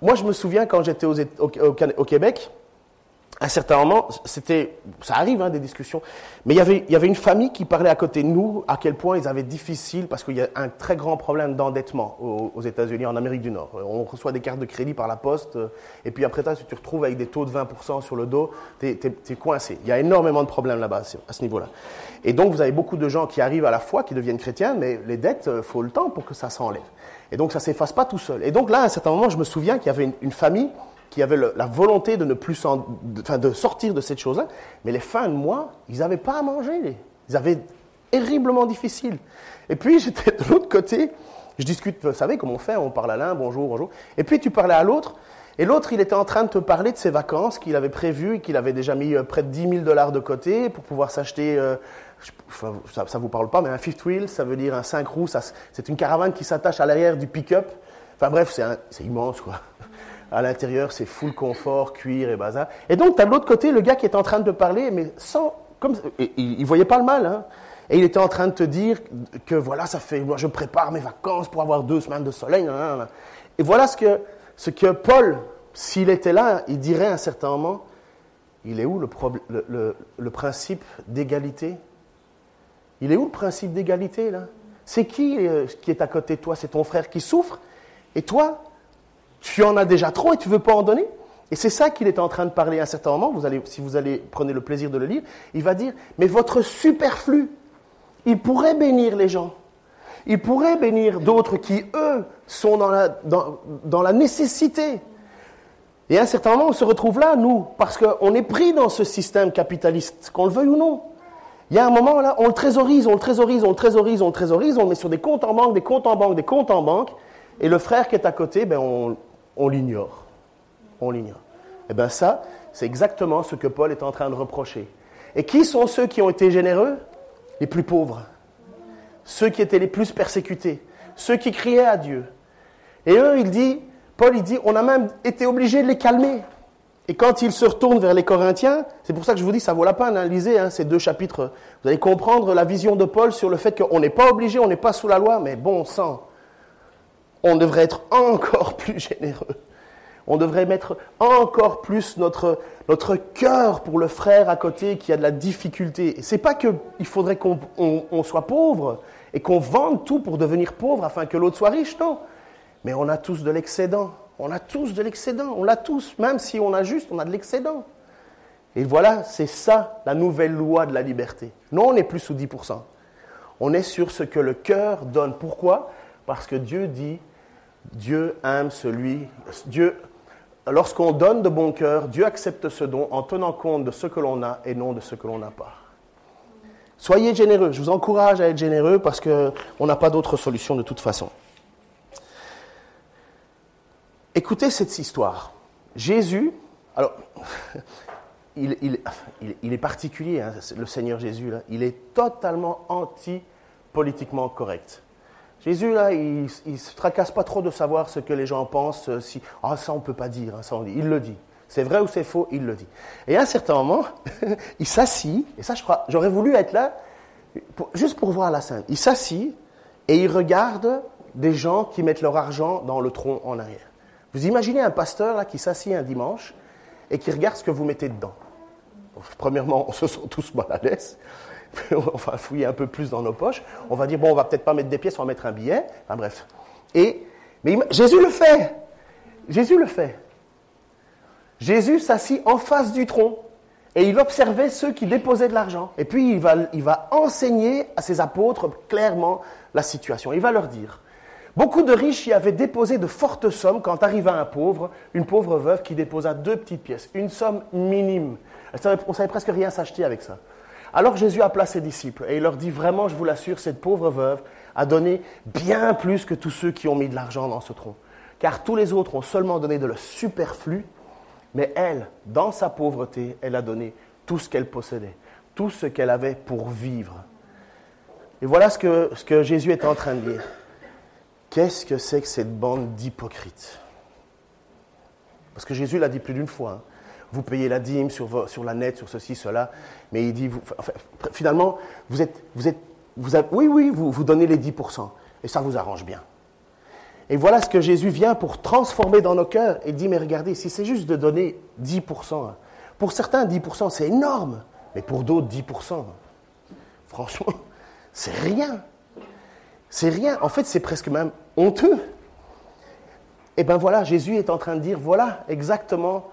Moi, je me souviens quand j'étais au Québec, un certain moment, c'était, ça arrive, hein, des discussions, mais il y, avait, il y avait une famille qui parlait à côté de nous à quel point ils avaient difficile, parce qu'il y a un très grand problème d'endettement aux, États-Unis, en Amérique du Nord. On reçoit des cartes de crédit par la poste, et puis après ça, si tu te retrouves avec des taux de 20% sur le dos, tu es, coincé. Il y a énormément de problèmes là-bas, à ce niveau-là. Et donc, vous avez beaucoup de gens qui arrivent à la foi, qui deviennent chrétiens, mais les dettes, euh, faut le temps pour que ça s'enlève. Et donc, ça s'efface pas tout seul. Et donc là, à un certain moment, je me souviens qu'il y avait une famille qui avaient la volonté de ne plus de, sortir de cette chose-là, mais les fins de mois, ils n'avaient pas à manger. Ils avaient terriblement difficile. Et puis j'étais de l'autre côté, je discute, vous savez comment on fait, on parle à l'un, bonjour, bonjour. Et puis tu parlais à l'autre, et l'autre, il était en train de te parler de ses vacances qu'il avait prévues et qu'il avait déjà mis euh, près de 10 000 dollars de côté pour pouvoir s'acheter, euh, ça ne vous parle pas, mais un fifth wheel, ça veut dire un 5 roues, c'est une caravane qui s'attache à l'arrière du pick-up. Enfin bref, c'est immense quoi. À l'intérieur, c'est full confort, cuir et bazar. Et donc, tu as de l'autre côté le gars qui est en train de parler, mais sans. Comme, il ne voyait pas le mal. Hein. Et il était en train de te dire que voilà, ça fait. Moi, je prépare mes vacances pour avoir deux semaines de soleil. Et voilà ce que, ce que Paul, s'il était là, il dirait à un certain moment il est où le, le, le principe d'égalité? Il est où le principe d'égalité, là? C'est qui euh, qui est à côté de toi? C'est ton frère qui souffre? Et toi, tu en as déjà trop et tu veux pas en donner? Et c'est ça qu'il est en train de parler à un certain moment. Vous allez, si vous allez prenez le plaisir de le lire, il va dire mais votre superflu, il pourrait bénir les gens. Il pourrait bénir d'autres qui, eux, sont dans la, dans, dans la nécessité. Et à un certain moment, on se retrouve là, nous, parce qu'on est pris dans ce système capitaliste, qu'on le veuille ou non. Il y a un moment là, on le trésorise, on le trésorise, on le trésorise, on le trésorise, on le met sur des comptes en banque, des comptes en banque, des comptes en banque, et le frère qui est à côté, ben on, on l'ignore. On l'ignore. Eh bien ça, c'est exactement ce que Paul est en train de reprocher. Et qui sont ceux qui ont été généreux? Les plus pauvres. Ceux qui étaient les plus persécutés. Ceux qui criaient à Dieu. Et eux, il dit, Paul, il dit, on a même été obligé de les calmer. Et quand il se retourne vers les Corinthiens, c'est pour ça que je vous dis, ça vaut la peine, hein, lisez hein, ces deux chapitres. Vous allez comprendre la vision de Paul sur le fait qu'on n'est pas obligé, on n'est pas sous la loi, mais bon sang, on devrait être encore plus généreux. On devrait mettre encore plus notre, notre cœur pour le frère à côté qui a de la difficulté. Ce n'est pas qu'il faudrait qu'on soit pauvre et qu'on vende tout pour devenir pauvre afin que l'autre soit riche, non. Mais on a tous de l'excédent. On a tous de l'excédent. On l'a tous. Même si on a juste, on a de l'excédent. Et voilà, c'est ça la nouvelle loi de la liberté. Non, on n'est plus sous 10%. On est sur ce que le cœur donne. Pourquoi? Parce que Dieu dit, Dieu aime celui, Dieu, lorsqu'on donne de bon cœur, Dieu accepte ce don en tenant compte de ce que l'on a et non de ce que l'on n'a pas. Soyez généreux. Je vous encourage à être généreux parce qu'on n'a pas d'autre solution de toute façon. Écoutez cette histoire. Jésus, alors, il, est particulier, hein, le Seigneur Jésus, là, il est totalement anti-politiquement correct. Jésus, là, il ne se tracasse pas trop de savoir ce que les gens pensent, euh, si, ah, ça on ne peut pas dire, hein, ça on dit. Il le dit. C'est vrai ou c'est faux, il le dit. Et à un certain moment, il s'assit, et ça je crois, j'aurais voulu être là, juste pour voir la scène. Il s'assit et il regarde des gens qui mettent leur argent dans le tronc en arrière. Vous imaginez un pasteur là, qui s'assied un dimanche et qui regarde ce que vous mettez dedans. Premièrement, on se sent tous mal à l'aise. on va fouiller un peu plus dans nos poches. On va dire, bon, on va peut-être pas mettre des pièces, on va mettre un billet. Enfin bref. Et, mais Jésus le fait. Jésus le fait. Jésus s'assit en face du tronc et il observait ceux qui déposaient de l'argent. Et puis il va, il va enseigner à ses apôtres clairement la situation. Il va leur dire, Beaucoup de riches y avaient déposé de fortes sommes quand arriva un pauvre, une pauvre veuve qui déposa deux petites pièces, une somme minime. On savait presque rien s'acheter avec ça. Alors Jésus appela ses disciples et il leur dit vraiment, je vous l'assure, cette pauvre veuve a donné bien plus que tous ceux qui ont mis de l'argent dans ce tronc. Car tous les autres ont seulement donné de le superflu, mais elle, dans sa pauvreté, elle a donné tout ce qu'elle possédait, tout ce qu'elle avait pour vivre. Et voilà ce que, ce que Jésus est en train de dire. Qu'est-ce que c'est que cette bande d'hypocrites? Parce que Jésus l'a dit plus d'une fois. Hein. Vous payez la dîme sur, sur, la net, sur ceci, cela. Mais il dit, finalement, vous êtes, vous êtes, vous oui, oui, vous, vous donnez les 10%. Et ça vous arrange bien. Et voilà ce que Jésus vient pour transformer dans nos cœurs. Et dit, mais regardez, si c'est juste de donner 10%, hein, pour certains, 10%, c'est énorme. Mais pour d'autres, 10%, franchement, c'est rien. C'est rien. En fait, c'est presque même honteux. Et bien voilà, Jésus est en train de dire, voilà exactement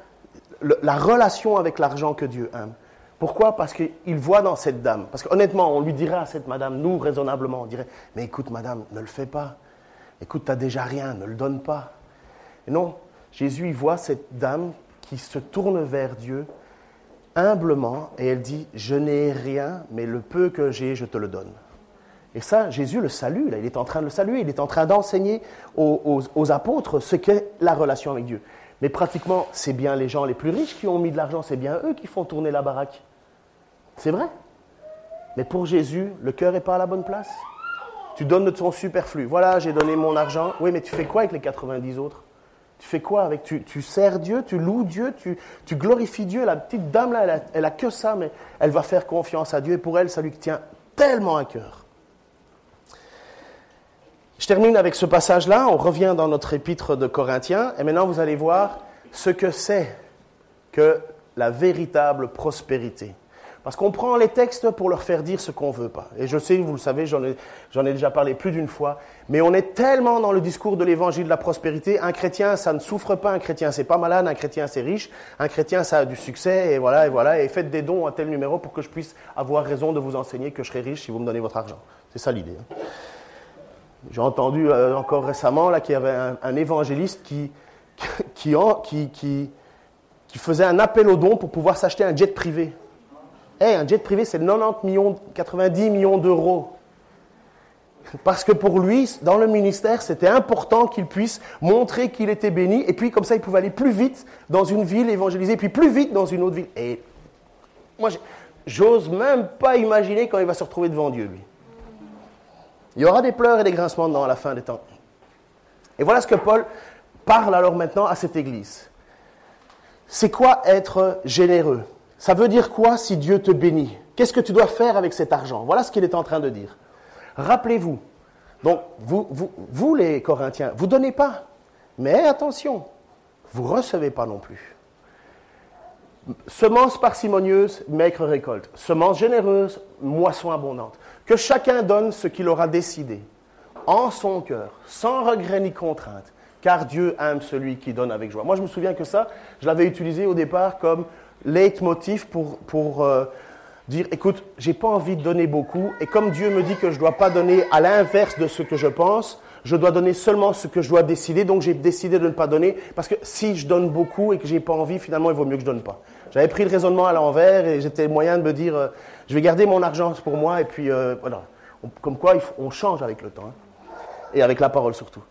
la relation avec l'argent que Dieu aime. Pourquoi? Parce qu'il voit dans cette dame. Parce qu'honnêtement, on lui dirait à cette madame, nous raisonnablement, on dirait, mais écoute madame, ne le fais pas. Écoute, tu n'as déjà rien, ne le donne pas. Non, Jésus, il voit cette dame qui se tourne vers Dieu humblement et elle dit, je n'ai rien, mais le peu que j'ai, je te le donne. Et ça, Jésus le salue, là, il est en train de le saluer, il est en train d'enseigner aux, apôtres ce qu'est la relation avec Dieu. Mais pratiquement, c'est bien les gens les plus riches qui ont mis de l'argent, c'est bien eux qui font tourner la baraque. C'est vrai. Mais pour Jésus, le cœur n'est pas à la bonne place. Tu donnes de ton superflu. Voilà, j'ai donné mon argent. Oui, mais tu fais quoi avec les 90 autres? Tu fais quoi avec tu, tu sers Dieu, tu loues Dieu, tu, tu glorifies Dieu. La petite dame là, elle a, que ça, mais elle va faire confiance à Dieu. Et pour elle, ça lui tient tellement à cœur. Je termine avec ce passage-là, on revient dans notre épître de Corinthiens, et maintenant vous allez voir ce que c'est que la véritable prospérité. Parce qu'on prend les textes pour leur faire dire ce qu'on veut pas. Et je sais, vous le savez, j'en ai, déjà parlé plus d'une fois, mais on est tellement dans le discours de l'évangile de la prospérité. Un chrétien, ça ne souffre pas, un chrétien, c'est pas malade, un chrétien, c'est riche, un chrétien, ça a du succès, et voilà, et voilà, et faites des dons à tel numéro pour que je puisse avoir raison de vous enseigner que je serai riche si vous me donnez votre argent. C'est ça l'idée. Hein. J'ai entendu euh, encore récemment là qu'il y avait un, évangéliste qui faisait un appel aux dons pour pouvoir s'acheter un jet privé un jet privé, c'est 90 millions, 90 millions d'euros. Parce que pour lui, dans le ministère, c'était important qu'il puisse montrer qu'il était béni, et puis comme ça, il pouvait aller plus vite dans une ville évangélisée, puis plus vite dans une autre ville. Et moi, j'ose même pas imaginer quand il va se retrouver devant Dieu, lui. Il y aura des pleurs et des grincements dans la fin des temps. Et voilà ce que Paul parle alors maintenant à cette église. C'est quoi être généreux? Ça veut dire quoi si Dieu te bénit? Qu'est-ce que tu dois faire avec cet argent? Voilà ce qu'il est en train de dire. Rappelez-vous, donc vous, vous, les Corinthiens, vous donnez pas, mais attention, vous recevez pas non plus. Semence parcimonieuse, maigre récolte. Semence généreuse, moisson abondante. Que chacun donne ce qu'il aura décidé, en son cœur, sans regret ni contrainte, car Dieu aime celui qui donne avec joie. Moi, je me souviens que ça, je l'avais utilisé au départ comme leitmotiv pour, pour euh, dire, écoute, j'ai pas envie de donner beaucoup, et comme Dieu me dit que je ne dois pas donner à l'inverse de ce que je pense, je dois donner seulement ce que je dois décider, donc j'ai décidé de ne pas donner, parce que si je donne beaucoup et que j'ai pas envie, finalement, il vaut mieux que je donne pas. J'avais pris le raisonnement à l'envers, et j'étais moyen de me dire, euh, je vais garder mon argent pour moi, et puis euh, voilà. comme quoi, on change avec le temps, hein. et avec la parole surtout.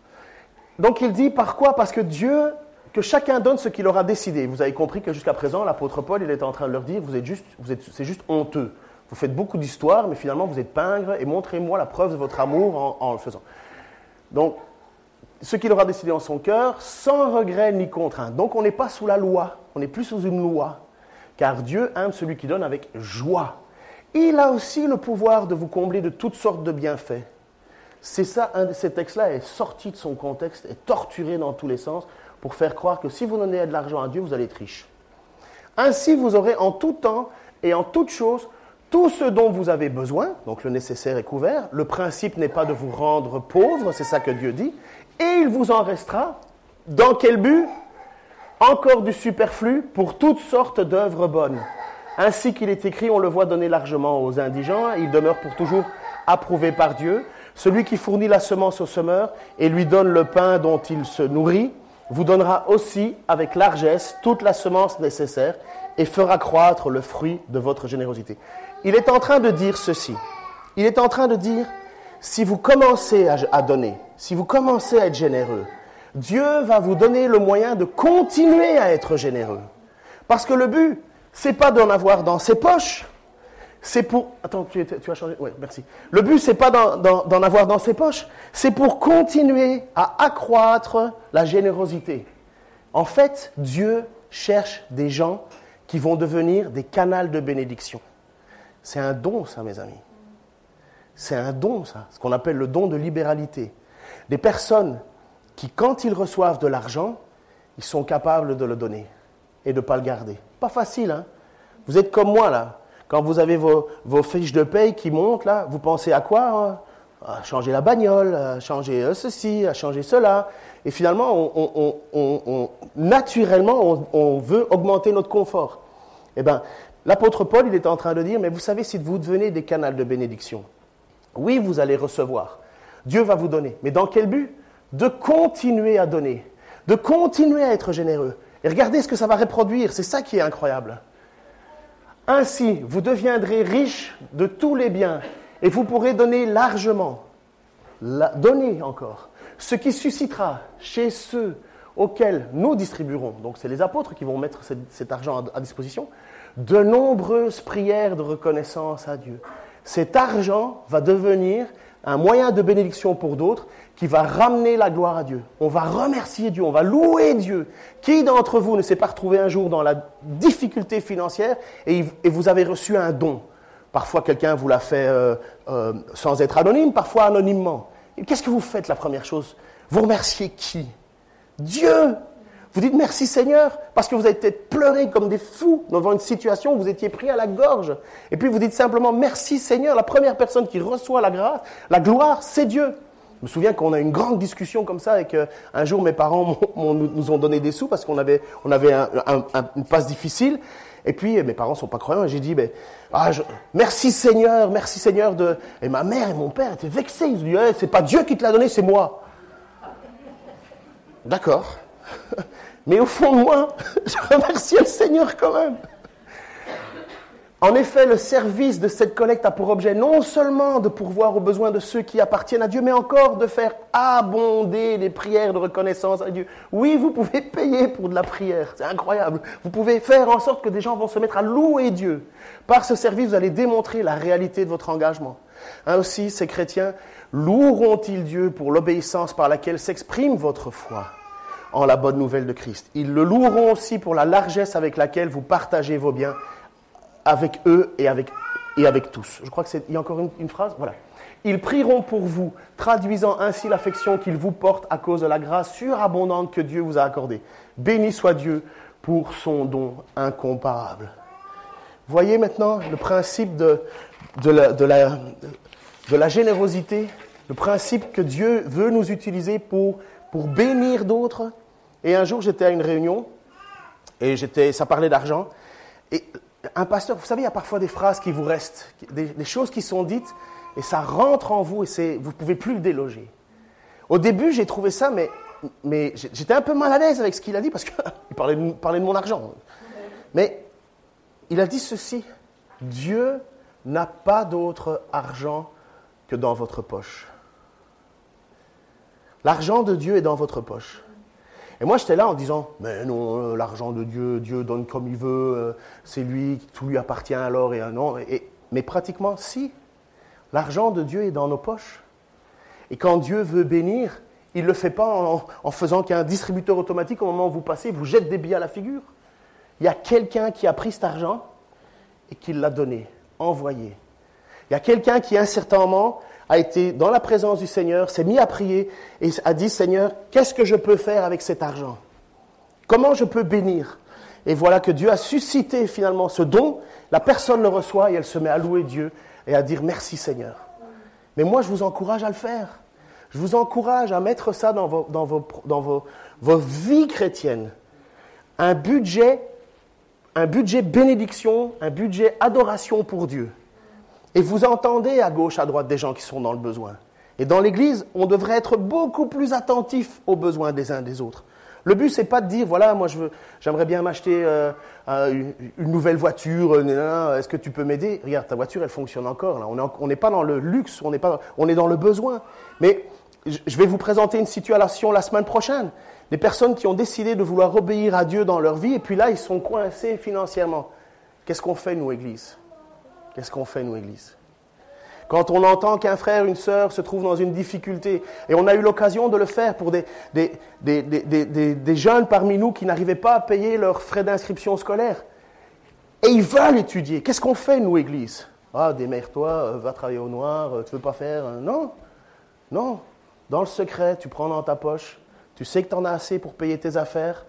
Donc il dit, par quoi? Parce que Dieu que chacun donne ce qu'il aura décidé. Vous avez compris que jusqu'à présent, l'apôtre Paul, il était en train de leur dire, vous êtes juste, c'est juste honteux. Vous faites beaucoup d'histoires, mais finalement, vous êtes pingre, et montrez-moi la preuve de votre amour en, le faisant. Donc, ce qu'il aura décidé en son cœur, sans regret ni contrainte. Donc, on n'est pas sous la loi, on n'est plus sous une loi, car Dieu aime celui qui donne avec joie. Il a aussi le pouvoir de vous combler de toutes sortes de bienfaits. C'est ça, un de ces textes-là est sorti de son contexte, est torturé dans tous les sens pour faire croire que si vous donnez de l'argent à Dieu, vous allez être riche. Ainsi, vous aurez en tout temps et en toute chose tout ce dont vous avez besoin, donc le nécessaire est couvert. Le principe n'est pas de vous rendre pauvre, c'est ça que Dieu dit, et il vous en restera. Dans quel but? Encore du superflu pour toutes sortes d'œuvres bonnes. Ainsi qu'il est écrit, on le voit donner largement aux indigents, il demeure pour toujours approuvé par Dieu. Celui qui fournit la semence au semeur et lui donne le pain dont il se nourrit, vous donnera aussi avec largesse toute la semence nécessaire et fera croître le fruit de votre générosité. Il est en train de dire ceci. Il est en train de dire, si vous commencez à, donner, si vous commencez à être généreux, Dieu va vous donner le moyen de continuer à être généreux. Parce que le but, c'est pas d'en avoir dans ses poches, c'est pour. Attends, tu, as changé Oui, merci. Le but, c'est pas d'en avoir dans ses poches, c'est pour continuer à accroître la générosité. En fait, Dieu cherche des gens qui vont devenir des canals de bénédiction. C'est un don, ça, mes amis. C'est un don, ça, ce qu'on appelle le don de libéralité. Des personnes qui, quand ils reçoivent de l'argent, ils sont capables de le donner et de ne pas le garder. Pas facile, hein Vous êtes comme moi, là. Quand vous avez vos, fiches de paye qui montent, là, vous pensez à quoi hein? À changer la bagnole, à changer euh, ceci, à changer cela. Et finalement, naturellement, on, veut augmenter notre confort. Eh bien, l'apôtre Paul, il est en train de dire, mais vous savez, si vous devenez des canaux de bénédiction, oui, vous allez recevoir. Dieu va vous donner. Mais dans quel but? De continuer à donner. De continuer à être généreux. Et regardez ce que ça va reproduire. C'est ça qui est incroyable. Ainsi, vous deviendrez riche de tous les biens et vous pourrez donner largement, donner encore, ce qui suscitera chez ceux auxquels nous distribuerons, donc c'est les apôtres qui vont mettre cet argent à disposition, de nombreuses prières de reconnaissance à Dieu. Cet argent va devenir un moyen de bénédiction pour d'autres qui va ramener la gloire à Dieu. On va remercier Dieu, on va louer Dieu. Qui d'entre vous ne s'est pas retrouvé un jour dans la difficulté financière et, vous avez reçu un don? Parfois quelqu'un vous l'a fait euh, euh, sans être anonyme, parfois anonymement. Qu'est-ce que vous faites la première chose? Vous remerciez qui? Dieu. Vous dites merci Seigneur parce que vous avez peut-être pleuré comme des fous devant une situation où vous étiez pris à la gorge. Et puis vous dites simplement merci Seigneur. La première personne qui reçoit la grâce, la gloire, c'est Dieu. Je me souviens qu'on a une grande discussion comme ça et qu'un un jour mes parents nous ont donné des sous parce qu'on avait, on avait une passe difficile. Et puis mes parents sont pas croyants et j'ai dit ben, ah, merci Seigneur, merci Seigneur de. Et ma mère et mon père étaient vexés. Ils ont dit eh, c'est pas Dieu qui te l'a donné, c'est moi. D'accord. Mais au fond de moi, je remercie le Seigneur quand même. En effet, le service de cette collecte a pour objet non seulement de pourvoir aux besoins de ceux qui appartiennent à Dieu, mais encore de faire abonder les prières de reconnaissance à Dieu. Oui, vous pouvez payer pour de la prière, c'est incroyable. Vous pouvez faire en sorte que des gens vont se mettre à louer Dieu. Par ce service, vous allez démontrer la réalité de votre engagement. Ainsi, ces chrétiens loueront-ils Dieu pour l'obéissance par laquelle s'exprime votre foi en la bonne nouvelle de Christ? Ils le loueront aussi pour la largesse avec laquelle vous partagez vos biens avec eux et avec, et avec tous. Je crois qu'il y a encore une, phrase. Voilà. Ils prieront pour vous, traduisant ainsi l'affection qu'ils vous portent à cause de la grâce surabondante que Dieu vous a accordée. Béni soit Dieu pour son don incomparable. Voyez maintenant le principe de, de, la, de, la, de la générosité, le principe que Dieu veut nous utiliser pour, pour bénir d'autres. Et un jour, j'étais à une réunion et ça parlait d'argent. Et un pasteur, vous savez, il y a parfois des phrases qui vous restent, des, choses qui sont dites, et ça rentre en vous, et vous ne pouvez plus le déloger. Au début, j'ai trouvé ça, mais, j'étais un peu mal à l'aise avec ce qu'il a dit, parce qu'il parlait de mon argent. Mais il a dit ceci, Dieu n'a pas d'autre argent que dans votre poche. L'argent de Dieu est dans votre poche. Et moi, j'étais là en disant, mais non, euh, l'argent de Dieu, Dieu donne comme il veut, euh, c'est lui, tout lui appartient alors et non. Et, mais pratiquement, si, l'argent de Dieu est dans nos poches. Et quand Dieu veut bénir, il ne le fait pas en, faisant qu'un distributeur automatique, au moment où vous passez, vous jette des billets à la figure. Il y a quelqu'un qui a pris cet argent et qui l'a donné, envoyé. Il y a quelqu'un qui, à un certain moment, a été dans la présence du Seigneur, s'est mis à prier et a dit, Seigneur, qu'est-ce que je peux faire avec cet argent? Comment je peux bénir? Et voilà que Dieu a suscité finalement ce don, la personne le reçoit et elle se met à louer Dieu et à dire merci Seigneur. Mais moi, je vous encourage à le faire. Je vous encourage à mettre ça dans vos, dans vos, vos vies chrétiennes. Un budget, un budget bénédiction, un budget adoration pour Dieu. Et vous entendez à gauche, à droite des gens qui sont dans le besoin. Et dans l'Église, on devrait être beaucoup plus attentif aux besoins des uns des autres. Le but, c'est pas de dire, voilà, moi, j'aimerais bien m'acheter euh, une, nouvelle voiture. Euh, est-ce que tu peux m'aider? Regarde, ta voiture, elle fonctionne encore. Là. On n'est pas dans le luxe, on est pas, on est dans le besoin. Mais je vais vous présenter une situation la semaine prochaine. Des personnes qui ont décidé de vouloir obéir à Dieu dans leur vie, et puis là, ils sont coincés financièrement. Qu'est-ce qu'on fait, nous, Église? Qu'est-ce qu'on fait, nous, Église? Quand on entend qu'un frère, une sœur se trouve dans une difficulté, et on a eu l'occasion de le faire pour des, des, des, des jeunes parmi nous qui n'arrivaient pas à payer leurs frais d'inscription scolaire, et ils veulent étudier, qu'est-ce qu'on fait, nous, Église? Ah, démerde-toi, euh, va travailler au noir, euh, tu veux pas faire euh, Non, non. Dans le secret, tu prends dans ta poche, tu sais que tu en as assez pour payer tes affaires,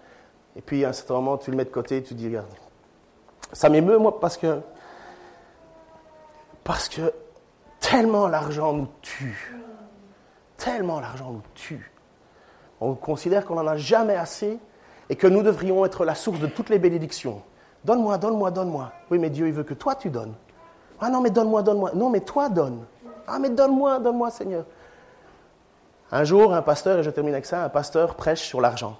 et puis à un certain moment, tu le mets de côté, tu dis, regarde, ça m'émeut, moi, parce que parce que tellement l'argent nous tue. Tellement l'argent nous tue. On considère qu'on n'en a jamais assez et que nous devrions être la source de toutes les bénédictions. Donne-moi, donne-moi, donne-moi. Oui, mais Dieu, il veut que toi, tu donnes. Ah non, mais donne-moi, donne-moi. Non, mais toi, donne. Ah, mais donne-moi, donne-moi, Seigneur. Un jour, un pasteur, et je termine avec ça, un pasteur prêche sur l'argent.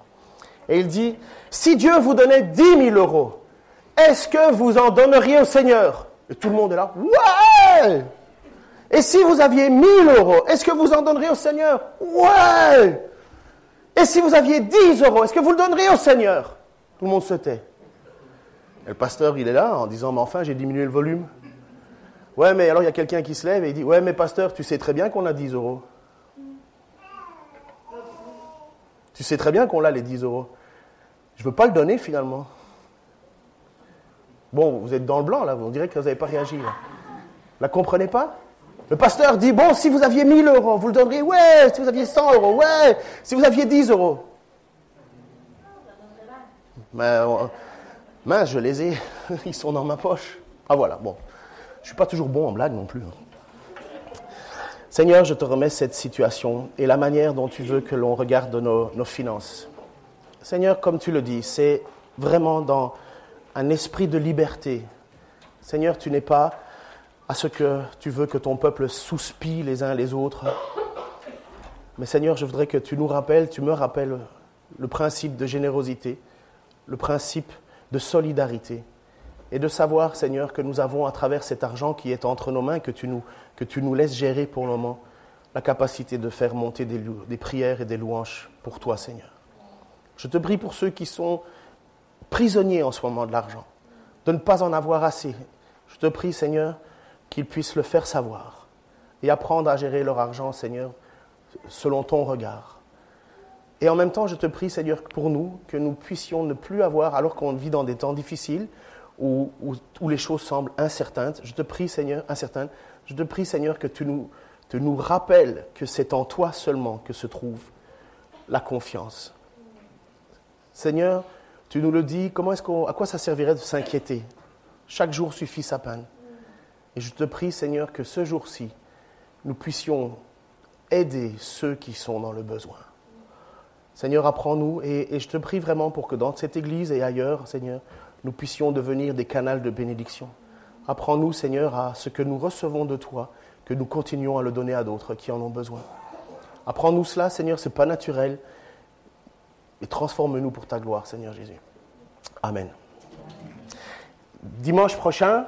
Et il dit, si Dieu vous donnait 10 000 euros, est-ce que vous en donneriez au Seigneur? Et tout le monde est là, et si vous aviez 1000 euros, est-ce que vous en donneriez au Seigneur? Ouais Et si vous aviez 10 euros, est-ce que vous le donneriez au Seigneur? Tout le monde se tait. Et le pasteur, il est là en disant, mais enfin, j'ai diminué le volume. Ouais, mais alors il y a quelqu'un qui se lève et dit, ouais, mais pasteur, tu sais très bien qu'on a 10 euros. Tu sais très bien qu'on a les 10 euros. Je ne veux pas le donner finalement. Bon, vous êtes dans le blanc là, vous direz que vous n'avez pas réagi. Là. La comprenez pas? Le pasteur dit, bon, si vous aviez 1000 euros, vous le donneriez Ouais, si vous aviez 100 euros, ouais, si vous aviez 10 euros. Mais, mince, je les ai. Ils sont dans ma poche. Ah voilà, bon. Je suis pas toujours bon en blague non plus. hein. Seigneur, je te remets cette situation et la manière dont tu veux que l'on regarde nos finances. Seigneur, comme tu le dis, c'est vraiment dans un esprit de liberté. Seigneur, tu n'es pas à ce que tu veux que ton peuple souspie les uns les autres. Mais Seigneur, je voudrais que tu nous rappelles, tu me rappelles le principe de générosité, le principe de solidarité. Et de savoir, Seigneur, que nous avons à travers cet argent qui est entre nos mains, que tu nous, que tu nous laisses gérer pour le moment, la capacité de faire monter des, des prières et des louanges pour toi, Seigneur. Je te prie pour ceux qui sont prisonniers en ce moment de l'argent, de ne pas en avoir assez. Je te prie, Seigneur, qu'ils puissent le faire savoir et apprendre à gérer leur argent, Seigneur, selon ton regard. Et en même temps, je te prie, Seigneur, pour nous, que nous puissions ne plus avoir, alors qu'on vit dans des temps difficiles, où, où- les choses semblent incertaines, je te prie, Seigneur, incertaines, je te prie, Seigneur, que tu nous, tu nous rappelles que c'est en toi seulement que se trouve la confiance. Seigneur, tu nous le dis, comment est-ce qu'on, à quoi ça servirait de s'inquiéter? Chaque jour suffit sa peine. Et je te prie, Seigneur, que ce jour-ci, nous puissions aider ceux qui sont dans le besoin. Seigneur, apprends-nous et, je te prie vraiment pour que dans cette église et ailleurs, Seigneur, nous puissions devenir des canaux de bénédiction. Apprends-nous, Seigneur, à ce que nous recevons de toi, que nous continuons à le donner à d'autres qui en ont besoin. Apprends-nous cela, Seigneur, ce n'est pas naturel. Et transforme-nous pour ta gloire, Seigneur Jésus. Amen. Dimanche prochain,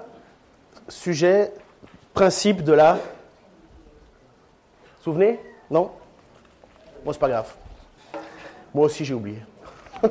sujet, principe de la... Souvenez? Non? Bon, c'est pas grave. Moi aussi, j'ai oublié.